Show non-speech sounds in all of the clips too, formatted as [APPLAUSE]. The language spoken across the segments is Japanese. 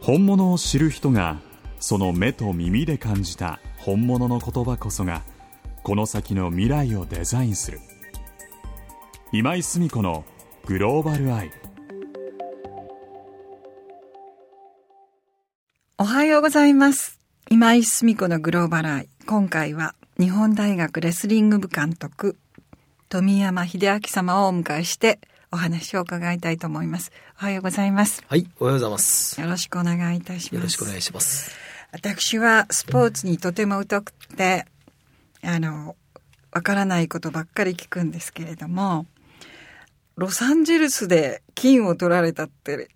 本物を知る人がその目と耳で感じた本物の言葉こそがこの先の未来をデザインする。今井澄子のグローバルアイおはようございます。今井澄子のグローバルアイ今回は日本大学レスリング部監督富山秀明様をお迎えしてお話を伺いたいと思います。おはようございます。はい、おはようございます。よろしくお願いいたします。よろしくお願いします。私はスポーツにとても疎くて、あの、わからないことばっかり聞くんですけれども、ロサンゼルスで金を取られたって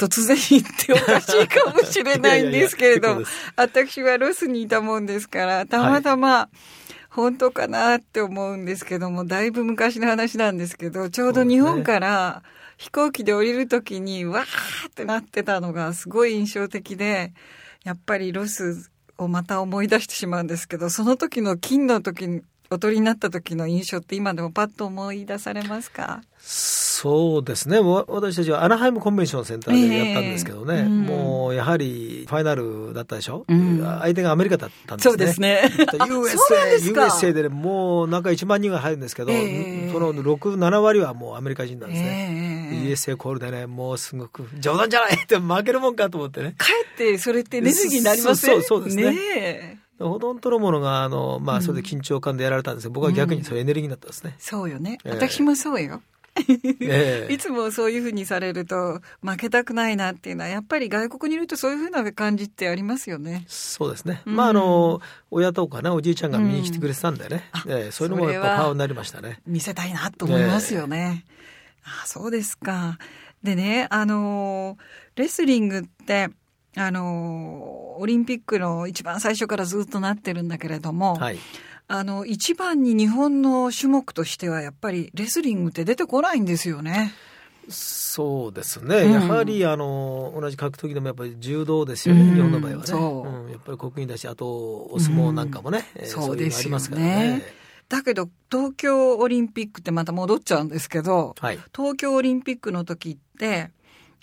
突然言っておかしいかもしれないんですけれども、私はロスにいたもんですから、たまたま、本当かなって思うんですけども、だいぶ昔の話なんですけど、ちょうど日本から飛行機で降りるときに、わーってなってたのがすごい印象的で、やっぱりロスをまた思い出してしまうんですけど、その時の金の時に、おとりになった時の印象って今でもパッと思い出されますか？そうですね。私たちはアナハイムコンベンションセンターでやったんですけどね、えーうん、もうやはりファイナルだったでしょ、うん、相手がアメリカだったんですね。そうですね。USA、USA で、ね、もうなんか1万人が入るんですけど、えー、その6、7割はもうアメリカ人なんですね。えー、USA コールでね、もうすごく冗談じゃない [LAUGHS] って負けるもんかと思ってね。かえってそれってエネルギーになりますね。そうそうですね。ねほとんどのものが、あの、まあ、それで緊張感でやられたんですけど、僕は逆にそれエネルギーになったんですね。そうよね。私もそうよ。えいつもそういうふうにされると負けたくないなっていうのはやっぱり外国にいるとそういうふうな感じってありますよね。そうですね。うん、まああの親とかねおじいちゃんが見に来てくれてたんでね、うん、えー、そういうのもやっぱパワーになりましたね。見せたいなと思いますよね。えー、あそうですか。でねあのレスリングってあのオリンピックの一番最初からずっとなってるんだけれども。はいあの、一番に日本の種目としてはやっぱりレスリングって出てこないんですよね。そうですね、うん、やはりあの同じ格闘技でもやっぱり柔道ですよね、うん、日本の場合はね、う。ん、やっぱり国技だし、あとお相撲なんかもね、うん、そうですよね。だけど東京オリンピックってまた戻っちゃうんですけど、はい、東京オリンピックの時って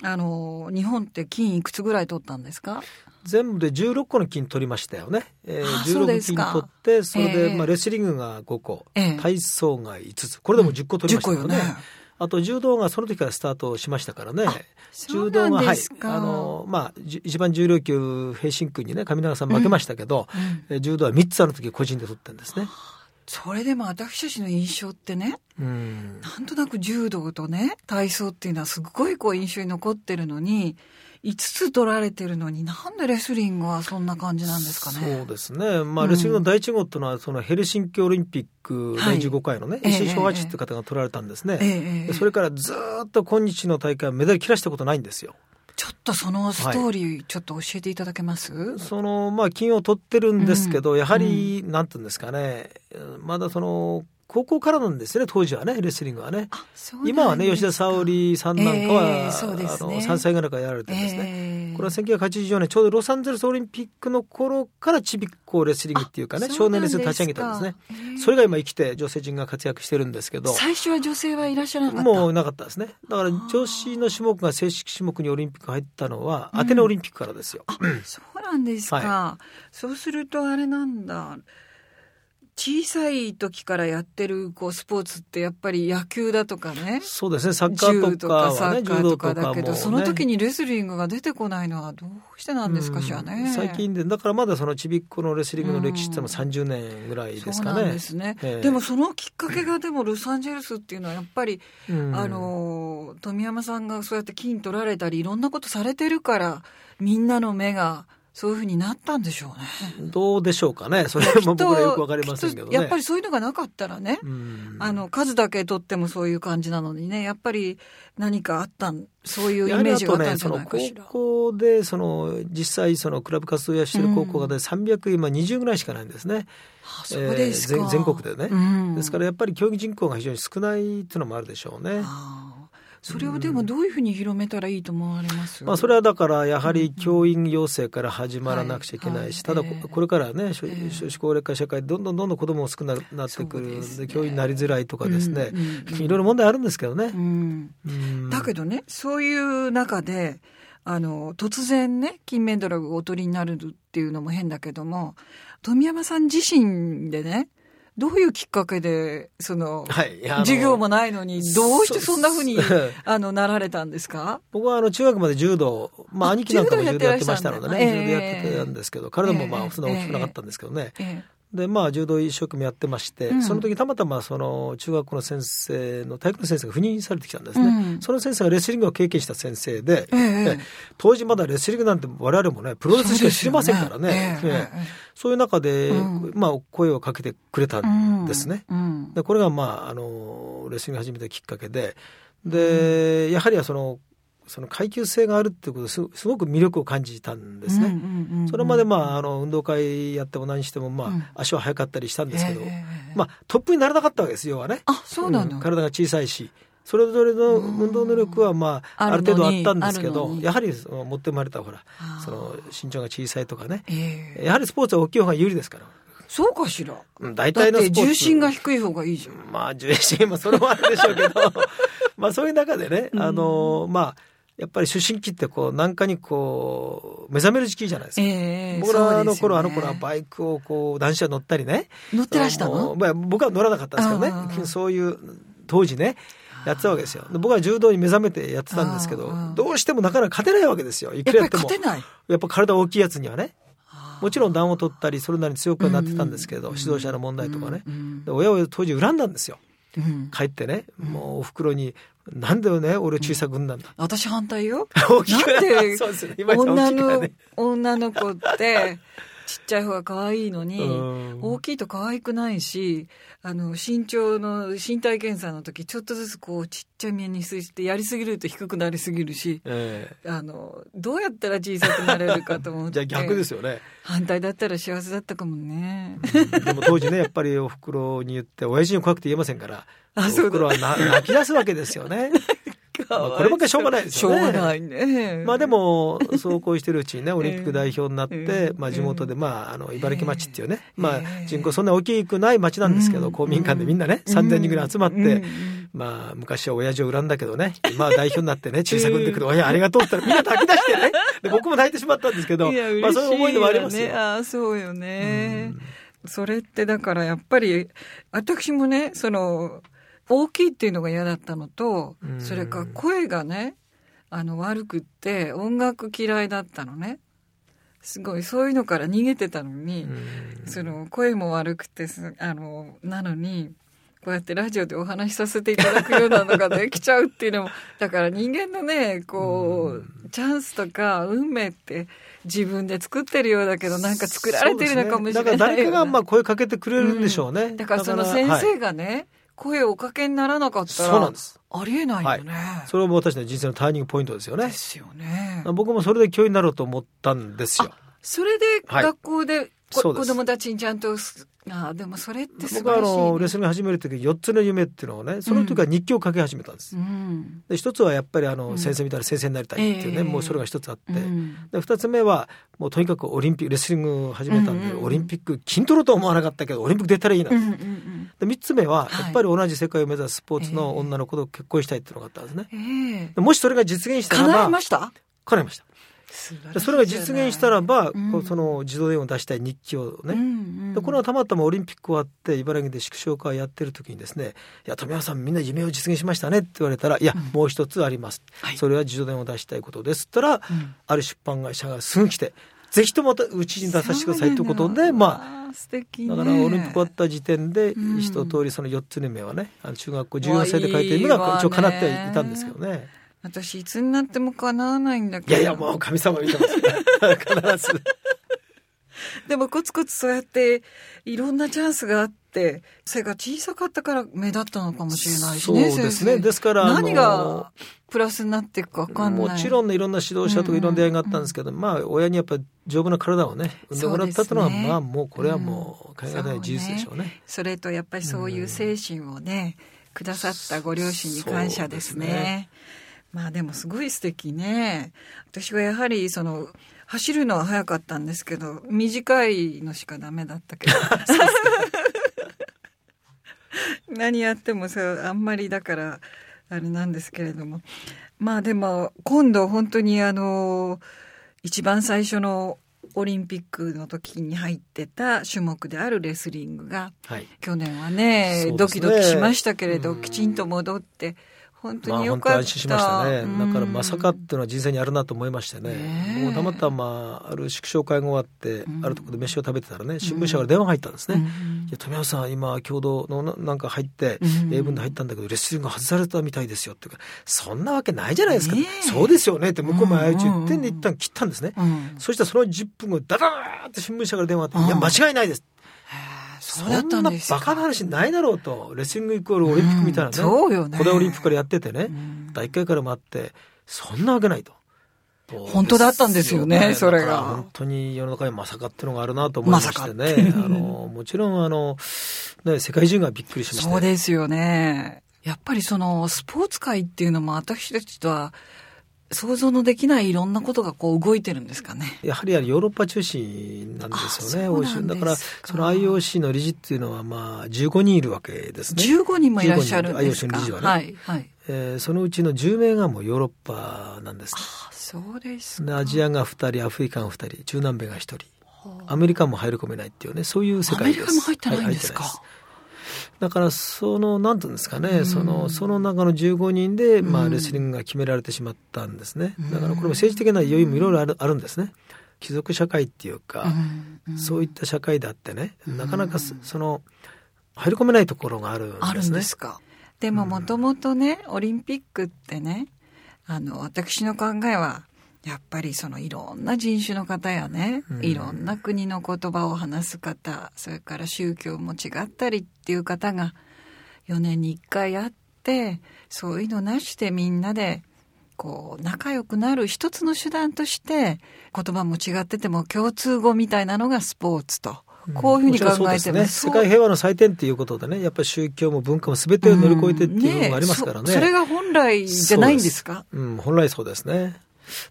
あの日本って金いくつぐらい取ったんですか？全部で16個の金取りましたよね。えー、16金取って、それで、まあ、レスリングが5個、えー、体操が5つ、これでも10個取りましたよね。うん、よねあと柔道がその時からスタートしましたからね。柔道が、はい。あの、まあ、一番重量級、平真君にね、上永さん負けましたけど、うんうん、柔道は3つある時個人で取ってるんですね。それでも私たちの印象ってね、うん、なんとなく柔道とね、体操っていうのはすごいこう印象に残ってるのに、5つ取られてるのになんでレスリングはそんな感じなんですかね？そうですね。まあ、レスリングの第一号っていうのは、そのヘルシンキオリンピック第15回のね、石井昭八って方が取られたんですね。ええそれからずっと今日の大会はメダル切らしたことないんですよ。ちょっとそのストーリー、ちょっと教えていただけます、はい、その、まあ、金を取ってるんですけど、うん、やはり、なんていうんですかね、まだその、高校からなんですね、当時はね、レスリングはね。今はね、吉田沙保里さんなんかは、えーね、あの3歳ぐらいからやられてるんですね。えー、これは1984年、ちょうどロサンゼルスオリンピックの頃からちびっこレスリングっていうかね、少年レスリング立ち上げたんですね。えー、それが今生きて女性陣が活躍してるんですけど。最初は女性はいらっしゃらなかったもうなかったですね。だから女子の種目が正式種目にオリンピック入ったのは、アテネオリンピックからですよ。うん、そうなんですか。はい、そうするとあれなんだ。小さい時からやってるこうスポーツってやっぱり野球だとかね。そうですね、サッカーとか、ね、サッカーとかだけど、ね、その時にレスリングが出てこないのはどうしてなんですかしらね。最近で、だからまだそのちびっこのレスリングの歴史っても30年ぐらいですかね。ですね。えー、でもそのきっかけがでもロサンゼルスっていうのはやっぱり、あの、富山さんがそうやって金取られたりいろんなことされてるから、みんなの目が、そういうふうになったんでしょうね。どうでしょうかね。それも僕らよくわかりませんけどね。やっぱりそういうのがなかったらね、あの、数だけ取ってもそういう感じなのにね、やっぱり何かあったん、そういうイメージがあったんじゃないかしら。ね、高校で、その、実際、その、クラブ活動やしてる高校がで300、今20ぐらいしかないんですね。あそうですか、全国でね、ですからやっぱり競技人口が非常に少ないっていうのもあるでしょうね。それをでもどういうふうに広めたらいいと思われます、まあ、それはだからやはり教員養成から始まらなくちゃいけないし、ただこれからね少子高齢化社会どんどんどんどん子供も少なくなってくるんで教員になりづらいとかですね、いろいろ問題あるんですけどね。だけどねそういう中であの突然ね金メダルをお取りになるっていうのも変だけども富山さん自身でねどういうきっかけで、その、はい、授業もないのに、どうしてそんなふう。に、[LAUGHS] あの、なられたんですか？僕は、あの、中学まで柔道、まあ、兄貴なんかも柔道やってましたのでね、柔道やってたんですけど、体もまあ、そんな大きくなかったんですけどね。でまあ柔道一生懸命やってまして、うん、その時たまたまその中学校の先生の体育の先生が赴任されてきたんですね、うん、その先生がレスリングを経験した先生で、えー、当時まだレスリングなんて我々もねプロレスしか知りませんからね、そう、ねえー、そういう中で、うん、まあ、声をかけてくれたんですね、でこれがまああのレスリング始めたきっかけで。で、やはりそのその階級性があるっていうことすすごく魅力を感じたんですね。それまでまああの運動会やっても何してもまあ、足は速かったりしたんですけど、まあトップにならなかったわけですよはね。あそうなの、体が小さいし。それぞれの運動能力はまあある程度あったんですけどやはり持って生まれたほらその身長が小さいとかね、やはりスポーツは大きい方が有利ですから。そうかしら。大体の重心が低い方がいいじゃん。まあ重心もそれもあるでしょうけど、[LAUGHS] まあそういう中でね、あのまあやっぱり出身期ってこう何かにこう目覚める時期じゃないですか。えー、僕らの頃、ね、あの頃はバイクをこう男子は乗ったりね。乗ってらしたの？まあ、僕は乗らなかったんですけどね。そういう当時ね。やってたわけですよ。僕は柔道に目覚めてやってたんですけど、どうしてもなかなか勝てないわけですよ。いくらやっても。やっぱ体大きいやつにはね。もちろん暖を取ったり、それなりに強くはなってたんですけど、指導者の問題とかね。親を当時恨んだんですよ。帰ってね、もうお袋になんだよね、俺小さくんなんだ。私反対よ。[LAUGHS] 大きくなんで、女の、女の子って、ちっちゃい方が可愛いのに、大きいと可愛くないし、あの、身長の身体検査の時、ちょっとずつこう、ちっちゃい目にしてやりすぎると低くなりすぎるし、えー、あの、どうやったら小さくなれるかと思って。[LAUGHS] じゃあ逆ですよね。反対だったら幸せだったかもね。でも当時ね、やっぱりお袋に言って、親父に怖くて言えませんから、あそうお袋は泣き出すわけですよね。[LAUGHS] まあ、こればっかりしょうがないですよね。しょうがないね。まあでも、そうこうしてるうちにね、[LAUGHS] オリンピック代表になって、まあ地元で、まあ、あの、茨城町っていうね、まあ人口そんな大きくない町なんですけど、公民館でみんなね、3000人ぐらい集まって、まあ昔は親父を恨んだけどね、今は代表になってね、小さくんでくる親ありがとうって言ったらみんな泣き出してね、で僕も泣いてしまったんですけど、まあそういう思いでもありますよ。ああ、そうよね。それってだからやっぱり、私もね、その、大きいっていうのが嫌だったのと、それから声がね、あの悪くって音楽嫌いだったのね。すごいそういうのから逃げてたのに、その声も悪くてあのなのにこうやってラジオでお話しさせていただくようなのができちゃうっていうのも [LAUGHS] だから人間のねこうチャンスとか運命って自分で作ってるようだけどなんか作られてるのかもしれない、ね、だから誰かがまあ声かけてくれるんでしょうね、うん、だからその先生がね、はい声をおかけにならなかったら、そうなんです。ありえないよね、はい、それも私の人生のターニングポイントですよね。ですよね。僕もそれで教員になろうと思ったんですよ。それで学校で、はい、子供たちにちゃんとあでもそれって僕はあのレスリング始める時4つの夢っていうのをねその時は日記を書き始めたんです、うん、で一つはやっぱりあの、先生みたいな先生になりたいっていうね、もうそれが一つあって、で二つ目はもうとにかくオリンピックレスリング始めたんで、オリンピック筋トレとは思わなかったけどオリンピック出たらいいな、うんうん、で三つ目はやっぱり同じ世界を目指すスポーツの女の子と結婚したいっていうのがあったんですね、えー、もしそれが実現したらば叶いました？叶いましたそれが実現したらば、うん、その自動電話を出したい日記をね、うんうん、でこれはたまたまオリンピック終わって茨城で縮小会やってる時にですね「いや富山さんみんな夢を実現しましたね」って言われたら「いや、うん、もう一つあります、はい、それは自動電話を出したいことです」ったら、ある出版会社がすぐ来て「ぜひともうちに出させてください」ということでまあ素敵、ね、だからオリンピック終わった時点で一通りその4つの目はね中学校14歳で書いてるのが一応かなっていたんですけどね。私いつになっても叶わないんだけど。いやいやもう神様見てます。必 [LAUGHS] ずでもコツコツそうやっていろんなチャンスがあって背が小さかったから目立ったのかもしれないしねそうですね。ですから何がプラスになっていくか分かんない。もちろんねいろんな指導者とかいろんな出会いがあったんですけど、うん。うん、まあ親にやっぱり丈夫な体をね産んでもらったというのは、ね、まあもうこれはもう考えない事実でしょうね、うん、それとやっぱりそういう精神をね、くださったご両親に感謝ですね。すねまあでもすごい素敵ね。私はやはりその走るのは早かったんですけど短いのしかダメだったけど。[LAUGHS] 何やってもそうあんまりだからあれなんですけれどもまあでも今度本当にあの一番最初のオリンピックの時に入ってた種目であるレスリングが、はい、去年はね、ね、ドキドキしましたけれど、きちんと戻って本当によかった、まあ、安心しましたね、だからまさかっていうのは人生にあるなと思いましてね、ねもうたまたまある祝勝会が終わって、あるところで飯を食べてたらね新聞社から電話入ったんですね、うん、いや富山さん今共同のなんか入って、英文で入ったんだけどレスリング外されたみたいですよってそんなわけないじゃないですか、ね、そうですよね。って向こうも相打ち言ってん。で一旦切ったんですね、うん、そしたらその10分後ダダーって新聞社から電話あって、いや間違いないですそんなバカな話ないだろうとレスリングイコールオリンピックみたいなね,、そうよね古代オリンピックからやっててね、第1回からもあってそんなわけないと。本当だったんですよね、それが。本当に世の中にまさかっていうのがあるなと思いましてね。ま、あの、もちろんあの、ね、世界中がびっくりしました。そうですよね。やっぱりその、スポーツ界っていうのも私たちとは、想像のできないいろんなことがこう動いてるんですかね。やはりヨーロッパ中心なんですよね、欧州。だから、その IOC の理事っていうのは、まあ、15人いるわけですね。15人もいらっしゃるんですか IOC の理事はね。はい。はい。えー、そのうちの10名がもうヨーロッパなんです。あそうですアジアが2人、アフリカが2人、中南米が1人。アメリカも入り込めないっていうね、そういう世界です。アメリカも入ってないんですか、はいだからそのなんていうんですかね、そのその中の15人で、まあ、レスリングが決められてしまったんですね、だからこれも政治的な要因もいろいろあるあるんですね。貴族社会っていうか、そういった社会であってねなかなかその入り込めないところがあるんですね。あるんですか。でももともとねオリンピックってねあの私の考えはやっぱりそのいろんな人種の方やね、うん、いろんな国の言葉を話す方それから宗教も違ったりっていう方が4年に1回会ってそういうのなしてみんなでこう仲良くなる一つの手段として言葉も違ってても共通語みたいなのがスポーツと。こういうふうに考えてます、ね、世界平和の祭典っていうことでね、やっぱり宗教も文化もすべてを乗り越えてっていうのがありますからね。うんねそ。それが本来じゃないんですか？うん、本来そうですね。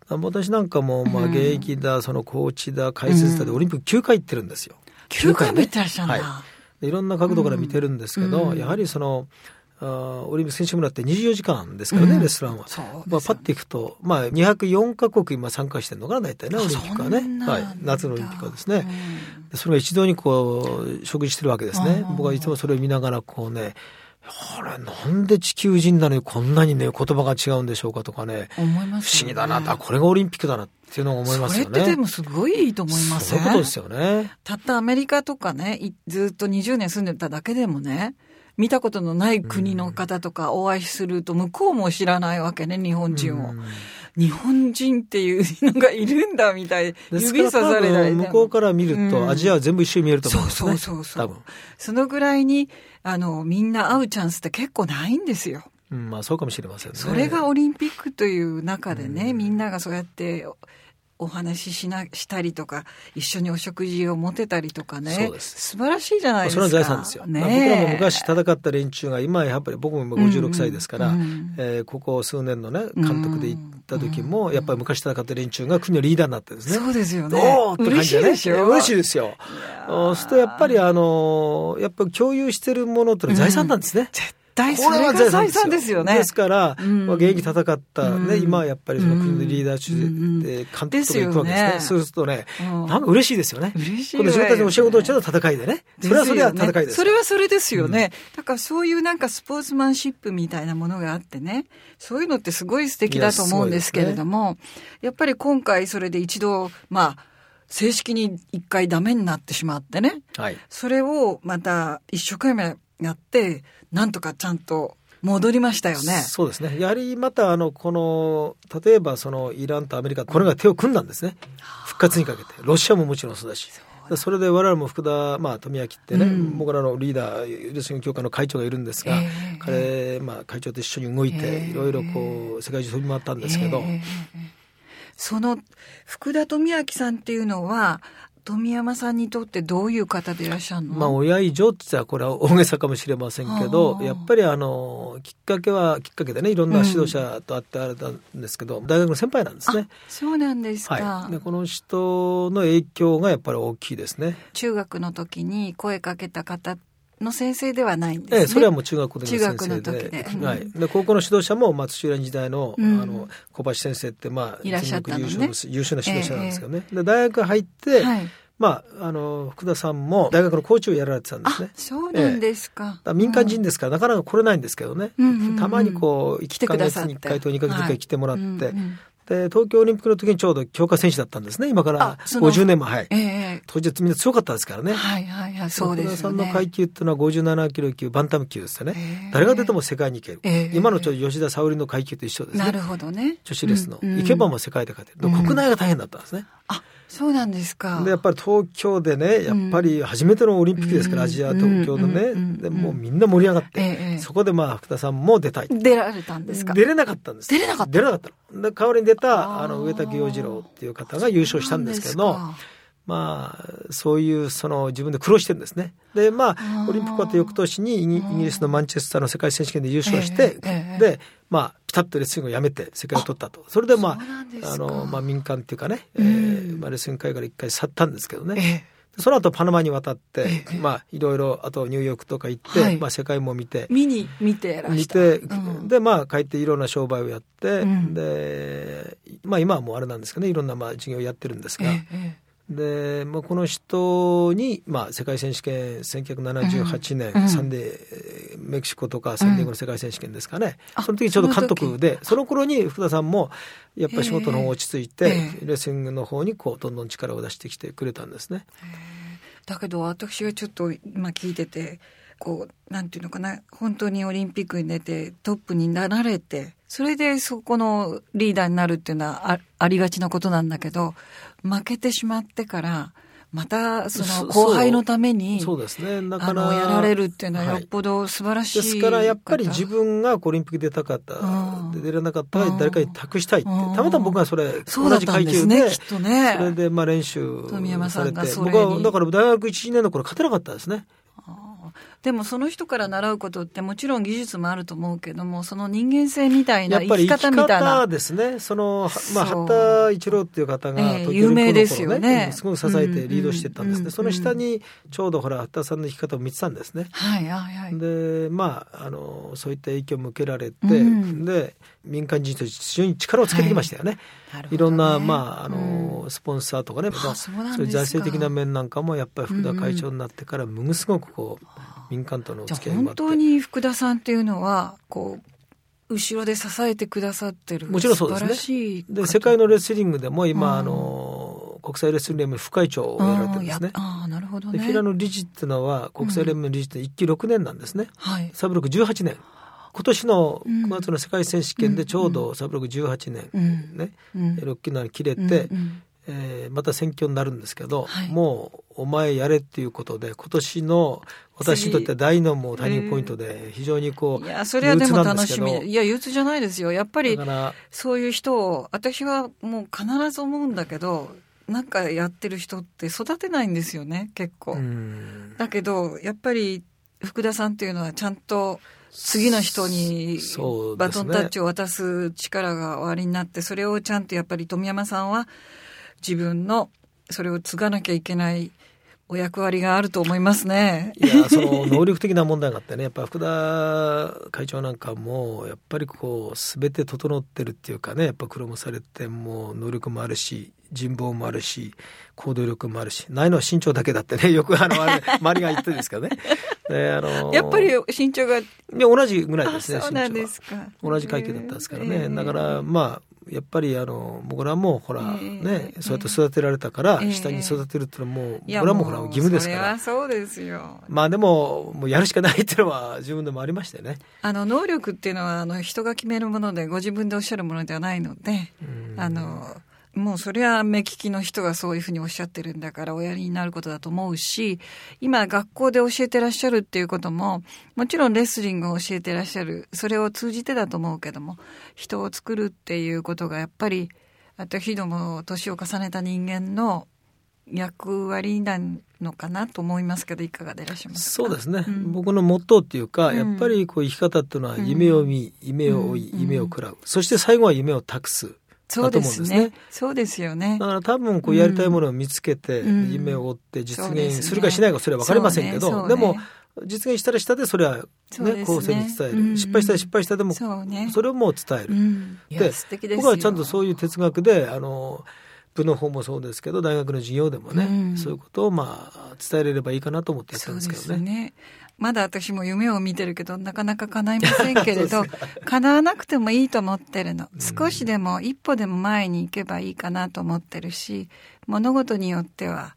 私なんかも、まあ、現役だ、そのコーチだ、解説だで、オリンピック9回行ってるんですよ。9回も行ってらっしゃるんだ。はい、いろんな角度から見てるんですけど、やはりその、あオリンピック選手村って24時間ですからね、うん、レストランは。まあ、パッていくと、まあ、204か国今参加してるのかな、大体ね、オリンピックはね。はい。夏のオリンピックはですね。うん、それが一堂にこう、食事してるわけですね。僕はいつもそれを見ながら、こうね、あれ、なんで地球人なのにこんなにね、言葉が違うんでしょうかとかね。思います、ね、不思議だな、これがオリンピックだなっていうのを思いますよね。それってでもすごいいいと思いますね。そういうことですよね。たったアメリカとかね、ずっと20年住んでただけでもね、見たことのない国の方とかお会いすると、向こうも知らないわけね、日本人を。日本人っていうのがいるんだみたい指さされたり向こうから見ると、アジアは全部一緒に見えると思うんですね。そうそうそう。そのぐらいにあの、みんな会うチャンスって結構ないんですよ。うん、まあそうかもしれませんね。それがオリンピックという中でね、うん、みんながそうやってお話ししなしたりとか一緒にお食事を持てたりとかね。そうです。素晴らしいじゃないですか、それは財産ですよ、ね、まあ、僕らも昔戦った連中が今やっぱり僕も今56歳ですから、うんうん、えー、ここ数年のね監督で行った時も、やっぱり昔戦った連中が国のリーダーになってですね。そうですよね。おって感じでね。嬉しい嬉しいですよ。そうするとやっぱりあのやっぱり共有してるものって財産なんですね、うん対それが財産ですよ。ね。ですから、うん、現役戦ったね、うん、今はやっぱりその国のリーダー中で監督とか行くわけですね。うん、そうするとね、なん。か嬉しいですよね。嬉しい、自分たちのお仕事をちょっと戦いでね。それはそれは戦いです。それはそれですよね。だからそういうなんかスポーツマンシップみたいなものがあってね、そういうのってすごい素敵だと思うんですけれども、ね、やっぱり今回それで一度、まあ、正式に一回ダメになってしまってね、はい、それをまた一生懸命やって、なんとかちゃんと戻りましたよね。そうですね。やはりまたあのこの例えばそのイランとアメリカこれが手を組んだんですね。復活にかけて。ロシアももちろんそうだし。それで我々も福田、まあ、富明ってね、うん、僕らのリーダー、レスリング協会の会長がいるんですが、えー、彼、まあ、会長と一緒に動いて、いろいろこう、世界中飛び回ったんですけど、えー、その福田富明さんっていうのは、富山さんにとってどういう方でいらっしゃるの？まあ、親以上って言ったらこれは大げさかもしれませんけど、やっぱりあの、きっかけは、きっかけでね、いろんな指導者と会ってあれなんですけど、うん、大学の先輩なんですね。そうなんですか。はい、でこの人の影響がやっぱり大きいですね。中学の時に声かけた方の先生ではないんですね。ええ、それはもう中学校の先生で。でうん、はい。で、高校の指導者も、まあ、土浦時代の、うん、あの、小橋先生って、まあ、いらっしゃったの、ね、優秀な指導者なんですけどね。え、で、大学入って、はいまあ、あの、福田さんも大学のコーチをやられてたんですね。そうなんですか。ええ、民間人ですから、なかなか来れないんですけどね。たまにこう、1ヶ月に1回と2ヶ月に1回来てもらって、はいうんうんで、東京オリンピックの時にちょうど強化選手だったんですね。今から50年前。はい。ええ、当時みんな強かったですからね。はいはいはい。そうですね。さんの階級っていうのは57キロ級、バンタム級ですよね。えー、誰が出ても世界に行ける。えー、今のちょ吉田沙保里の階級と一緒ですね。なるほどね。女子レスの。うんうん、行けばも世界で勝てる。国内が大変だったんですね。あそうなんですか。で、やっぱり東京でね、やっぱり初めてのオリンピックですから、アジア、東京のね、でもうみんな盛り上がって、そこでまあ、福田さんも出たい。出られたんですか？出れなかったんです。出れなかった？出れなかったで代わりに出た、あの、上竹洋次郎っていう方が優勝したんですけど、まあ、そういうその自分で苦労してるんですね。で、まあ、オリンピック終わって翌年にイギリスのマンチェスターの世界選手権で優勝して、で、まあ、ピタッとレッスンをやめて世界を取ったと。それでまあ、あの、まあ民間っていうかね、えー、まあレッスン会から一回去ったんですけどね。その後パナマに渡って、まあいろいろ、あとニューヨークとか行って、はい、まあ世界も見て。見に、見てら見て、うん、で、まあ帰っていろんな商売をやって、うん、で、まあ今はもうあれなんですけどね、いろんなまあ事業をやってるんですが、ええで、まあ、この人に、まあ、世界選手権1978年、うん、サンデーメキシコとかサンデーゴの世界選手権ですかね、うん、その時ちょうど監督でその頃に福田さんもやっぱり仕事の方落ち着いてレスリングの方にこうどんどん力を出してきてくれたんですね。だけど私がちょっと今聞いててこうなんていうのかな本当にオリンピックに出てトップになられてそれでそこのリーダーになるっていうのはあありがちなことなんだけど負けてしまってからまたその後輩のためにそうですね。だからやられるっていうのはよっぽど素晴らしい、はい、ですからやっぱり自分がオリンピック出たかった、で出れなかったら誰かに託したいってたまたま僕がそれ同じ階級で、ね、きっとね、それでまあ練習されて。僕はだから大学1年の頃勝てなかったですねでもその人から習うことってもちろん技術もあると思うけども、その人間性みたいな生き方みたいな。やっぱりですね。その、まあ、八田一郎っていう方が、えー、有名ですよね。すごく支えてリードしてたんですね。その下に、ちょうどほら、八田さんの生き方を見てたんですね。はいはいはい。で、まあ、あの、そういった影響を向けられて、うん、で、民間人として非常に力をつけてきましたよね。はい、ね、いろんな、まあ、あの、うん、スポンサーとかね、そういう財政的な面なんかも、やっぱり福田会長になってから、ものすごくこう、民間との付き合い本当に福田さんっていうのはこう後ろで支えてくださってるもちろんそうですね。で世界のレスリングでも今、うん、あの国際レスリング連盟副会長をやられてるんですね。ああなるほど、ね、でフィラの理事っていうのは国際連盟理事って1期6年なんですね。うん、はい、サブロク18年。今年の9月の世界選手権でちょうどサブロク18年、うん、ね、うん、6期なに切れて、うんえー、また選挙になるんですけど、はい、もうお前やれっていうことで今年の私にとって大のもうターニングポイントで非常にこう、いやそれはでも楽しみ。いや憂鬱じゃないですよ。やっぱりそういう人を私はもう必ず思うんだけどなんかやってる人って育てないんですよね結構。だけどやっぱり福田さんっていうのはちゃんと次の人にバトンタッチを渡す力がおありになって、それをちゃんとやっぱり富山さんは自分のそれを継がなきゃいけないお役割があると思いますね。いや、その能力的な問題があってね、やっぱ福田会長なんかも、やっぱりこう、すべて整ってるっていうかね、やっぱ苦労もされて、もう能力もあるし、人望もあるし、行動力もあるし、ないのは身長だけだってね、[LAUGHS] よくあの、あれ、[LAUGHS] 周りが言ってるんですけどね。で、あのやっぱり身長が。同じぐらいですね、そうなんですか。同じ階級だったんですからね。だから、まあ、やっぱりあの僕らもほら、ね、そうやって育てられたから、下に育てるっていうのはもう、僕らもほら義務ですから。そうですよ。まあでも、もうやるしかないっていうのは自分でもありましてね。あの、能力っていうのは、あの、人が決めるもので、ご自分でおっしゃるものではないので、あの、もうそれは目利きの人がそういうふうにおっしゃってるんだからおやりになることだと思うし、今学校で教えてらっしゃるっていうことも、もちろんレスリングを教えてらっしゃる、それを通じてだと思うけども、人を作るっていうことがやっぱり、私ども年を重ねた人間の役割なのかなと思いますけどいかがでいらっしゃいますそうですね、うん、僕のモットーっていうか、やっぱりこう生き方っていうのは夢を見、夢を追い、夢を食らう、そして最後は夢を託すそうですね。そうですよね。だから多分こうやりたいものを見つけて、夢を追って実現するかしないかそれは分かりませんけど、でも実現したらしたでそれはね後世に伝える、失敗したら失敗したでもそれをもう伝える。で僕はちゃんとそういう哲学であの部の方もそうですけど大学の授業でもね、そういうことをまあ伝えれればいいかなと思ってやったんですけどね。まだ私も夢を見てるけどなかなか叶いませんけれど [LAUGHS] 叶わなくてもいいと思ってるの。少しでも一歩でも前に行けばいいかなと思ってるし物事によっては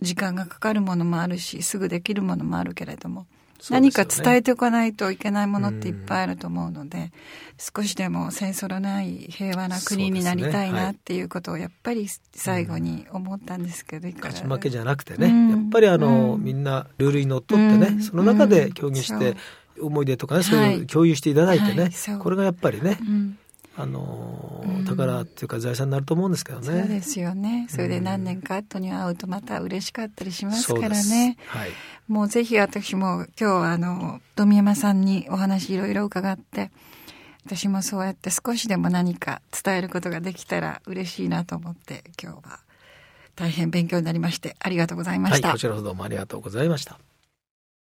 時間がかかるものもあるしすぐできるものもあるけれども何か伝えておかないといけないものっていっぱいあると思うので、少しでも戦争のない平和な国になりたいなっていうことをやっぱり最後に思ったんですけど、勝ち負けじゃなくてね、やっぱりあの、みんなルールにのっとってね、その中で協議して、思い出とかね、そういう共有していただいてね、これがやっぱりね、あの、宝っていうか財産になると思うんですけどね。そうですよね。それで何年か後に会うとまた嬉しかったりしますからね。はい、もうぜひ私も今日あの、富山さんにお話いろいろ伺って、私もそうやって少しでも何か伝えることができたら嬉しいなと思って今日は大変勉強になりましてありがとうございました。はい、こちらこそどうもありがとうございました。